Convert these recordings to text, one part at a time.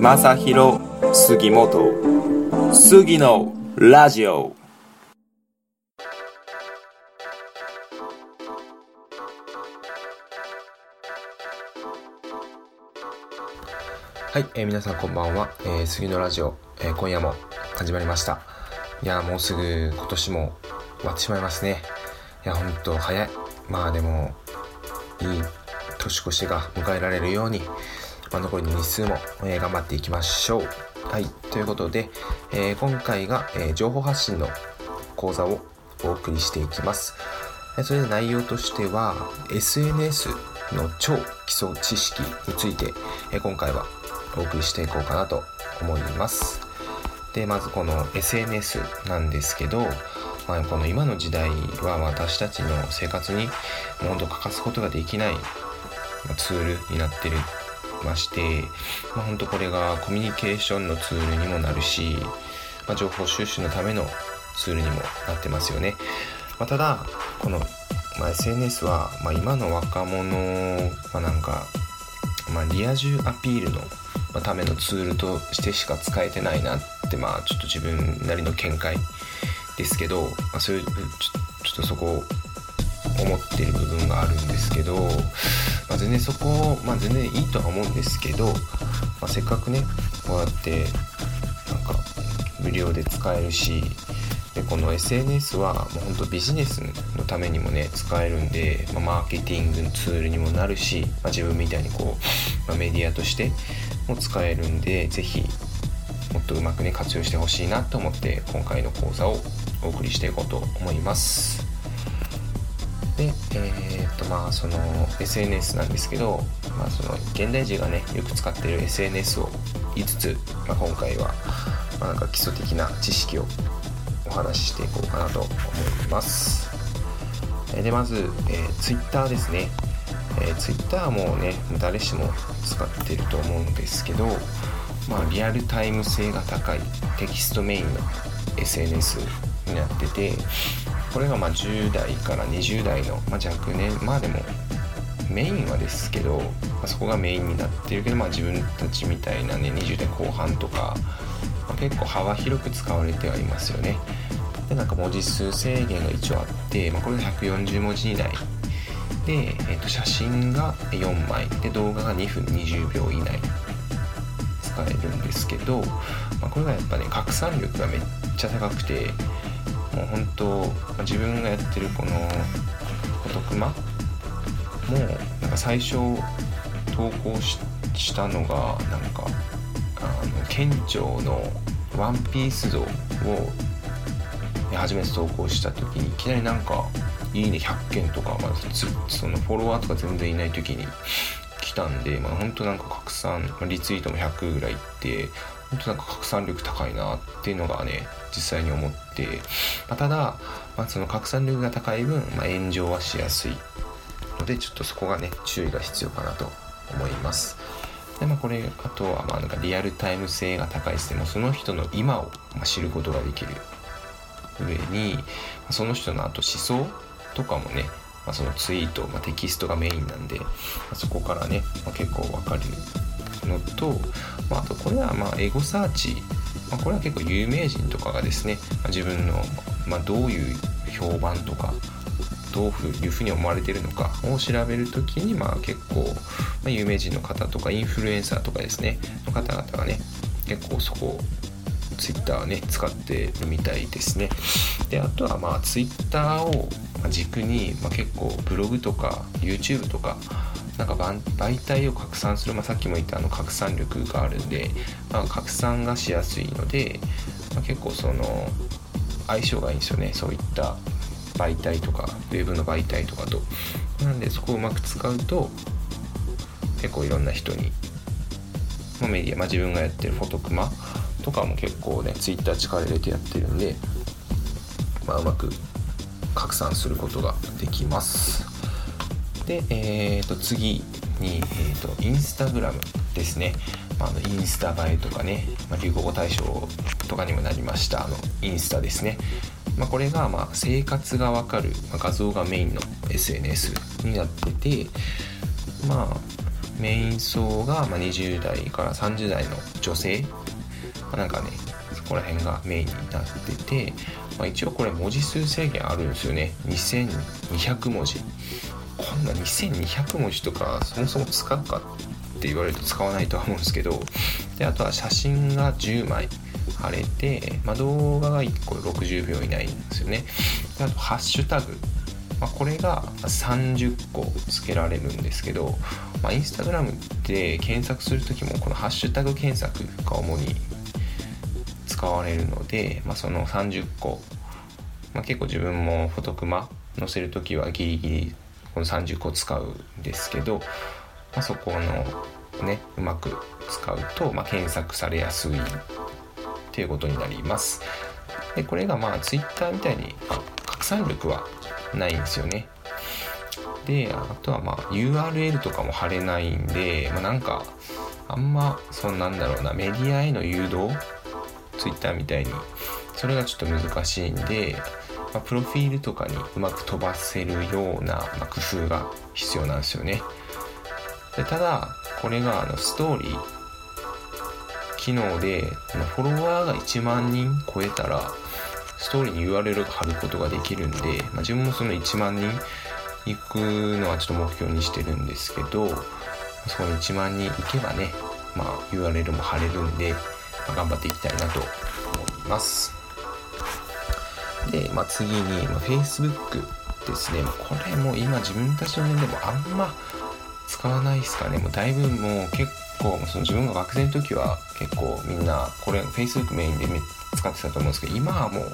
正弘杉本。杉のラジオ。はい、えー、皆さんこんばんは、えー、杉のラジオ、えー、今夜も始まりました。いやもうすぐ今年も終わってしまいますね。いやほんと早い。まあでもいい年越しが迎えられるように、まあ、残りの日数も、えー、頑張っていきましょう。はい。ということで、えー、今回が、え、情報発信の講座をお送りしていきます。それで内容としては SNS の超基礎知識について、え今回はお送りしていこうかなと思います。で、まずこの SNS なんですけど、まあ、この今の時代は私たちの生活にもう欠かすことができないツールになってるまして、まあ、本当これがコミュニケーションのツールにもなるし、まあ、情報収集のためのツールにもなってますよね。まあ、ただ、この、まあ、SNS は、まあ、今の若者はなんか、まあ、リア充アピールのためのツールとしてしか使えてないなってまあちょっと自分なりの見解ですけど、まあ、そういうちょちょっとそこを思ってる部分があるんですけど、まあ、全然そこ、まあ、全然いいとは思うんですけど、まあ、せっかくねこうやってなんか無料で使えるしでこの SNS はもうほんとビジネスのためにもね使えるんで、まあ、マーケティングのツールにもなるし、まあ、自分みたいにこう、まあ、メディアとしても使えるんで是非もっとうまくね活用してほしいなと思って今回の講座をお送りしていこうと思います。でえー、っとまあその SNS なんですけど、まあ、その現代人がねよく使ってる SNS を5つ、まあ、今回は、まあ、なんか基礎的な知識をお話ししていこうかなと思います。でまず、えー、Twitter ですね。えー、Twitter もね誰しも使ってると思うんですけど、まあ、リアルタイム性が高いテキストメインの SNS になっててこれがまあ10代から20代の、まあ、若年まあでもメインはですけど、まあ、そこがメインになってるけど、まあ、自分たちみたいなね20代後半とか、まあ、結構幅広く使われてはいますよね。でなんか文字数制限が一応あって、まあ、これで140文字以内で、えー、と写真が4枚で動画が2分20秒以内使えるんですけど、まあ、これがやっぱね拡散力がめっちゃ高くてもう本当、自分がやってるこのフォトクマもなんか最初投稿したのがなんかあの県庁のワンピース像を初めて投稿した時にいきなりなんかいいね100件とか、まあ、そのフォロワーとか全然いない時に来たんで、まあ、本当なんか拡散、まあ、リツイートも100ぐらいいって本当なんか拡散力高いなっていうのがね実際に思って、まあ、ただ、まあ、その拡散力が高い分、まあ、炎上はしやすいのでちょっとそこがね注意が必要かなと思います。でまあこれあとはまあなんかリアルタイム性が高いですね。もその人の今を知ることができる上にその人のあと思想とかもね、まあ、そのツイート、まあ、テキストがメインなんで、まあ、そこからね、ま結構わかるのと、まあ、とこれはまエゴサーチ、まこれは結構有名人とかがですね、ま自分の、まどういう評判とかどういうふうに思われてるのかを調べるときに、まあ、結構、まあ、有名人の方とかインフルエンサーとかですねの方々がね結構そこツイッターね使ってるみたいですね。であとはまあツイッターを軸に、まあ、結構ブログとか YouTube とかなんか媒体を拡散する、まあ、さっきも言ったあの拡散力があるんで、まあ、拡散がしやすいので、まあ、結構その相性がいいんですよね。そういった媒体とかウェブの媒体とかと。なんでそこをうまく使うと結構いろんな人に、ま、メディア、まあ、自分がやってるフォトクマとかも結構ね Twitter 力入れてやってるんで、まあ、うまく拡散することができます。で、えー、と次に、えーと、インスタグラムですね、まあ、のインスタ映えとかね、まあ、流行語大賞とかにもなりましたあのインスタですね、まあ、これがまあ生活がわかる、まあ、画像がメインの SNS になっててまあメイン層がま20代から30代の女性、ま、なんかねそこら辺がメインになってて、まあ、一応これ文字数制限あるんですよね。2200文字。こんな2200文字とかそもそも使うかって言われると使わないとは思うんですけどであとは写真が10枚貼れて、まあ、動画が1個60秒以内なんですよね。であとハッシュタグ。まあ、これが30個つけられるんですけど、まあ、インスタグラムで検索する時もこのハッシュタグ検索が主に使われるので、まあ、その30個、まあ、結構自分もフォトクマ載せる時はギリギリこの30個使うんですけど、まあ、そこのねうまく使うと、まあ、検索されやすいっていうことになります。でこれがまあ Twitter みたいに拡散力はないんですよね。であとはまあ URL とかも貼れないんで、まあ、なんかあんまそんなんだろうなメディアへの誘導？Twitter みたいに。それがちょっと難しいんで、まあ、プロフィールとかにうまく飛ばせるような、まあ、工夫が必要なんですよねでただこれがあのストーリー機能でフォロワーが1万人超えたらストーリーに URL を貼ることができるんで、まあ、自分もその1万人行くのはちょっと目標にしてるんですけど、そこに1万人行けばね、まあ、URL も貼れるんで、まあ、頑張っていきたいなと思います。で、まあ、次に、まあ、Facebook ですね。まこれも今自分たちの年でもあんま使わないですかね。もうだいぶもう結構、その自分が学生の時は結構みんなこれ Facebook メインで使ってたと思うんですけど、今はもう、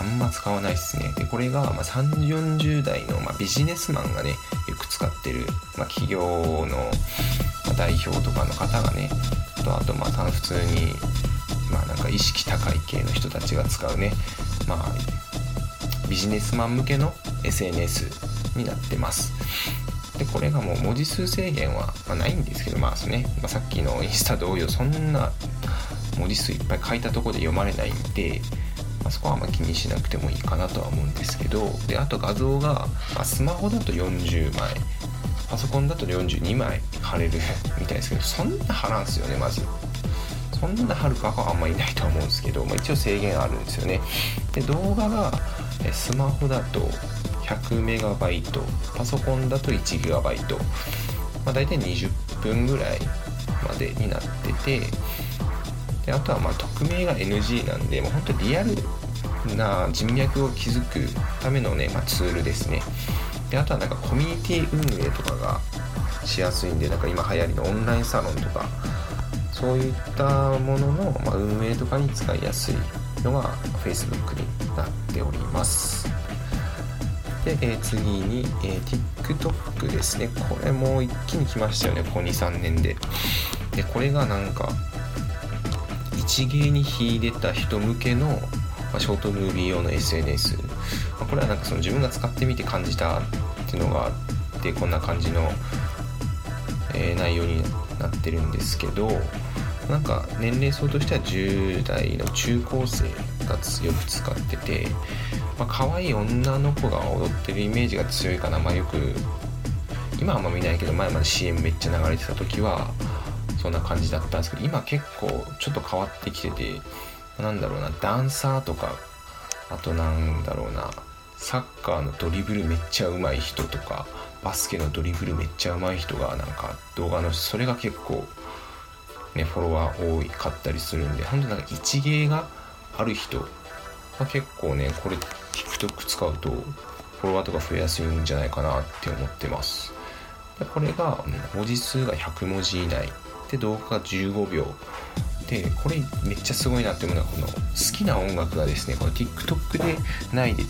あんま使わないっすね。で、これが、ま、30、40代の、まあ、ビジネスマンがね、よく使ってる、まあ、企業の、代表とかの方がね、と、あと、まあ、普通に、まあ、なんか意識高い系の人たちが使うね、まあ、ビジネスマン向けの SNS になってます。で、これがもう文字数制限は、まないんですけど、まあね、まあ、さっきのインスタ同様、そんな文字数いっぱい書いたとこで読まれないんで、まあ、そこはあんま気にしなくてもいいかなとは思うんですけどであと画像が、まあ、スマホだと40枚パソコンだと42枚貼れるみたいですけどそんな貼らんすよねまずそんな貼る方はあんまりいないと思うんですけど、まあ、一応制限あるんですよね。で動画がスマホだと 100MB パソコンだと 1GB、まあ、大体20分ぐらいまでになっててであとはまあ匿名が NG なんでもう本当リアルな人脈を築くためのね、まあ、ツールですね。であとはなんかコミュニティ運営とかがしやすいんでなんか今流行りのオンラインサロンとかそういったものの、ま、運営とかに使いやすいのが Facebook になっております。で、え、次に、え、TikTok ですね。これも一気に来ましたよね。ここ23年で。でこれがなんか一芸に秀でた人向けの、ま、ショートムービー用の SNS、まあ、これはなんかその自分が使ってみて感じたっていうのがあってこんな感じの、えー、内容になってるんですけどなんか年齢層としては10代の中高生がよく使って。て、まあ、可愛い女の子が踊ってるイメージが強いかな、まあ、よく今はあんま見ないけど前まで CM めっちゃ流れてた時はそんな感じだったんですけど今結構ちょっと変わってきててなんだろうなダンサーとかあとなんだろうなサッカーのドリブルめっちゃ上手い人とかバスケのドリブルめっちゃ上手い人がなんか動画のそれが結構ねフォロワー多いかったりするんで本当なんか一芸がある人は結構ねこれ TikTok 使うとフォロワーとか増えやすいんじゃないかなって思ってます。でこれが文字数が100文字以内。で動画が15秒。でこれめっちゃすごいなって思うのはこの好きな音楽がですねこの TikTok でないで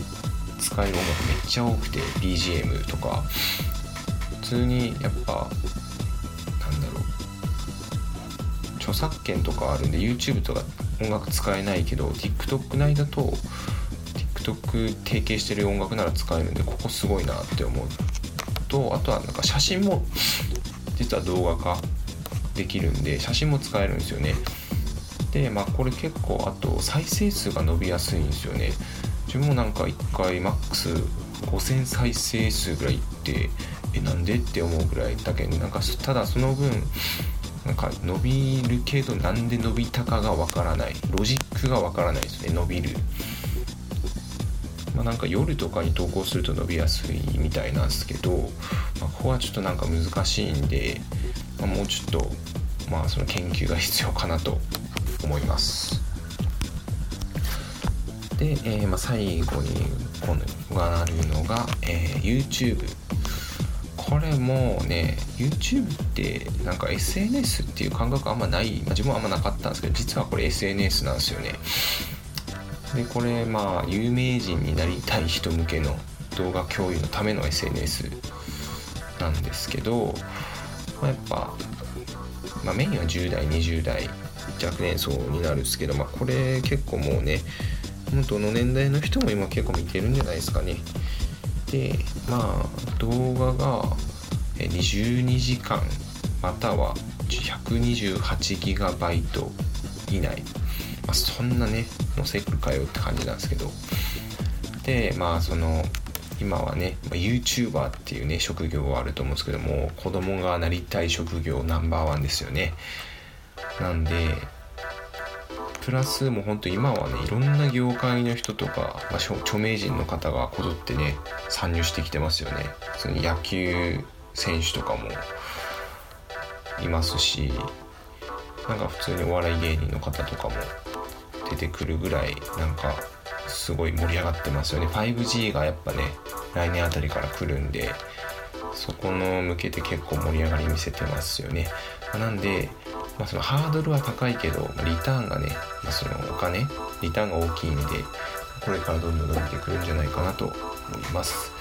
使える音楽めっちゃ多くて BGM とか。普通にやっぱ著作権とかあるんで YouTube とか音楽使えないけど TikTok 内だと TikTok 提携してる音楽なら使えるんでここすごいなって思うとあとはなんか写真も実は動画化できるんで写真も使えるんですよね。でまあこれ結構あと再生数が伸びやすいんですよね。自分もなんか1回マックス5000再生数ぐらいいってえなんでって思うぐらいだけどなんかただその分なんか伸びるけどなんで伸びたかがわからない。ロジックがわからないですね伸びる。まあ、なんか夜とかに投稿すると伸びやすいみたいなんですけど、まあ、ここはちょっとなんか難しいんで、まあ、もうちょっとまあその研究が必要かなと思います。で、えー、まあ最後に今度がなるのが、えー、YouTube これもうね YouTube ってなんか SNS っていう感覚あんまない、まあ、自分はあんまなかったんですけど実はこれ SNS なんですよね。でこれまあ有名人になりたい人向けの動画共有のための SNS なんですけど、まあ、やっぱ、まあ、メインは10代20代若年層になるんですけど、まあ、これ結構もうねどの年代の人も今結構見てるんじゃないですかね。でまあ動画が22時間または 128GB 以内、まあ、そんなね載せるかよって感じなんですけど。でまあその今はね、まあ、YouTuber っていうね職業はあると思うんですけども子供がなりたい職業ナンバーワンですよね。なんでプラスもうほんと今はねいろんな業界の人とか、まあ、著名人の方がこぞってね参入してきてますよね。その野球選手とかもいますしなんか普通にお笑い芸人の方とかも出てくるぐらいなんかすごい盛り上がってますよね。5G がやっぱね来年あたりから来るんでそこの向けて結構盛り上がり見せてますよね。なんで、まあ、そのハードルは高いけどリターンがね、まあ、そのお金リターンが大きいんでこれからどんどん伸びてくるんじゃないかなと思います。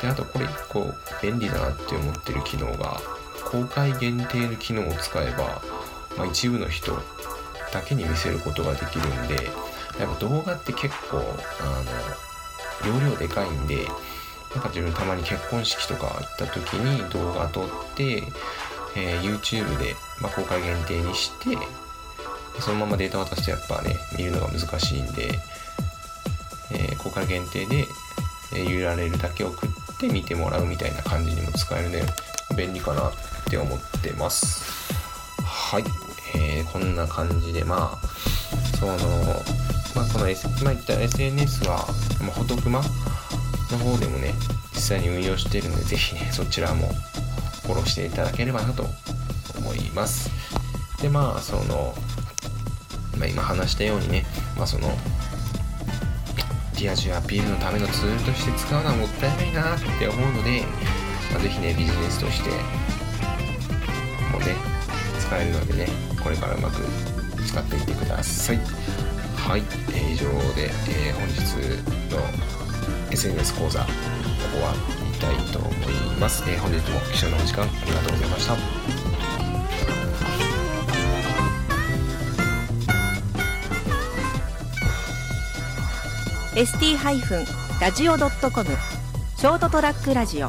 であとこれ1個便利だなって思ってる機能が公開限定の機能を使えば、まあ、一部の人だけに見せることができるんでやっぱ動画って結構あの容量でかいんでなんか自分たまに結婚式とか行った時に動画撮って、えー、YouTube で、まあ、公開限定にしてそのままデータ渡すとやっぱね見るのが難しいんで、えー、公開限定で、えー、URL だけ送って見てもらうみたいな感じにも使えるので便利かなって思ってます。はい。えー、こんな感じで、まあ、その、まあ、この、S、今言った SNS は、まあ、フォトクマの方でもね、実際に運用してるので、ぜひね、そちらもフォローしていただければなと思います。で、まあ、その、まあ、今話したようにね、まあ、その、リア充アピールのためのツールとして使うのはもったいないなって思うので、まあ、ぜひね、ビジネスとして、もうね、使えるのでね、これからうまく使ってみてくださいはい、えー、以上で、えー、本日の SNS 講座ここは言いたいと思います、えー、本日も貴重なお時間ありがとうございました「ST- ラジオ .com ショートトラックラジオ」